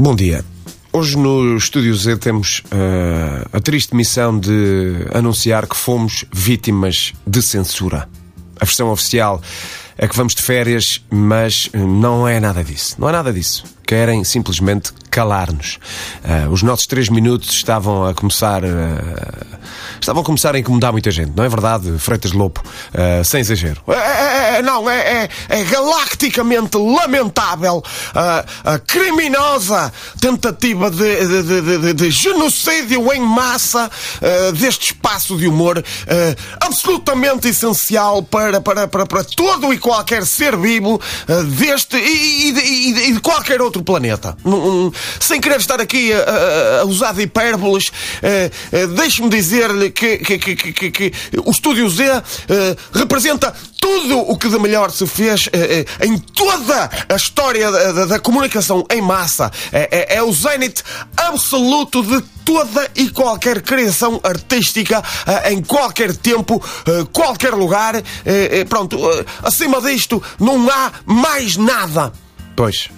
Bom dia. Hoje no Estúdio Z temos uh, a triste missão de anunciar que fomos vítimas de censura. A versão oficial é que vamos de férias, mas não é nada disso. Não é nada disso. Querem simplesmente calar-nos. Uh, os nossos três minutos estavam a começar. Uh, estavam a começar a incomodar muita gente, não é verdade, Freitas Lopo? Uh, sem exagero. É, é, é, não, é, é, é, galacticamente lamentável a criminosa tentativa de, de, de, de, genocídio em massa deste espaço de humor absolutamente essencial para, para, para, para todo e qualquer ser vivo deste e, e, e, de qualquer outro planeta. Sem querer estar aqui a, a usar de hipérboles, deixe-me dizer-lhe que, que, que, que, o Estúdio Z uh, representa tudo o que de melhor se fez em toda a história da, da, comunicação em massa. É, é, é o zénite absoluto de toda e qualquer criação artística em qualquer tempo, qualquer lugar. Pronto, acima disto não há mais nada. Pois.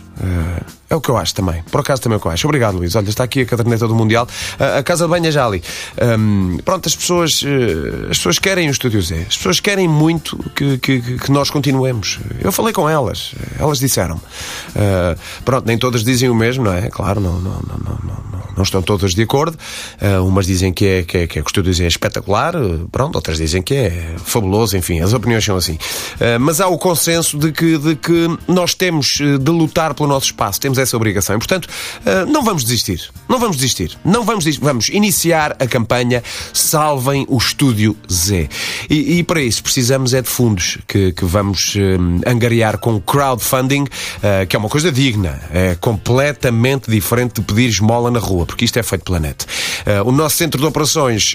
É o que eu acho também. Por acaso também é o que eu acho. Obrigado, Luís. Olha, está aqui a caderneta do Mundial. A, Casa de Banha é já ali. Um, pronto, as pessoas, uh, as pessoas querem o Estúdio Z. As pessoas querem muito que, que, que nós continuemos. Eu falei com elas. Elas disseram. Pronto, nem todas dizem o mesmo, não é? Claro, não, não, não, não, não, estão todas de acordo. Uh, umas dizem que, é, que, é, que, é, que o Estúdio Z é espetacular. Pronto, outras dizem que é fabuloso. Enfim, as opiniões são assim. mas há o consenso de que, de que nós temos de lutar pelo nosso espaço. Temos essa obrigação. E, portanto, uh, não vamos desistir. Não vamos desistir. Não vamos desistir. Vamos iniciar a campanha Salvem o Estúdio Z. E, e para isso precisamos é de fundos que, que vamos uh, angariar com crowdfunding, uh, que é uma coisa digna. É completamente diferente de pedir esmola na rua, porque isto é feito pela net. o nosso centro de operações.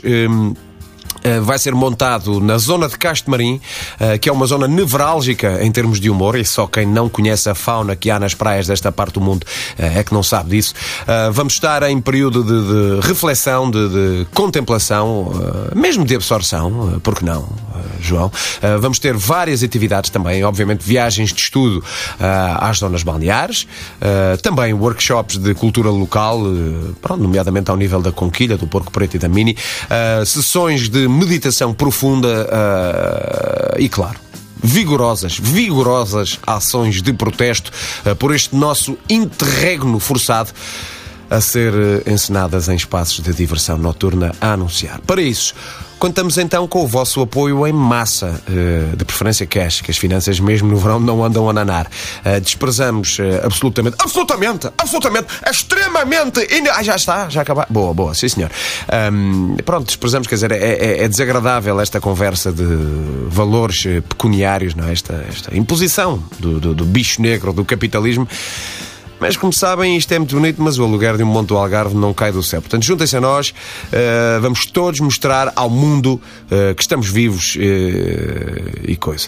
Eh, vai ser montado na zona de Castro Marim, eh, que é uma zona nevrálgica em termos de humor, e só quem não conhece a fauna que há nas praias desta parte do mundo é que não sabe disso. Vamos estar em período de, de reflexão, de, de, contemplação, mesmo de absorção, porque não, João? Vamos ter várias atividades também, obviamente viagens de estudo às zonas balneares, também workshops de cultura local, pronto, nomeadamente ao nível da Conquilha, do Porco Preto e da Mini, sessões de meditação profunda uh, e, claro, vigorosas, vigorosas ações de protesto uh, por este nosso interregno forçado a ser uh, encenadas em espaços de diversão noturna a anunciar. Para isso, Contamos então com o vosso apoio em massa, eh, de preferência cash, que as finanças mesmo no verão não andam a nanar. Eh, desprezamos eh, absolutamente, absolutamente, absolutamente, extremamente. Ah, já está, já acabou. Boa, boa, sim senhor. Um, pronto, desprezamos, quer dizer, é, é, é, desagradável esta conversa de valores pecuniários, não é? Esta, esta imposição do, do, do bicho negro do capitalismo. Mas como sabem, isto é muito bonito, mas o aluguer de um monte do Algarve não cai do céu. Portanto, juntem-se a nós, uh, vamos todos mostrar ao mundo uh, que estamos vivos uh, e coisa.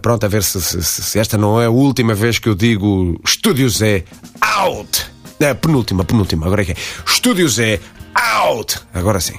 pronto, a ver se, se, se, esta não é a última vez que eu digo Estúdio Zé out! É, penúltima, penúltima, agora é que é. Estúdio Zé out! Agora sim.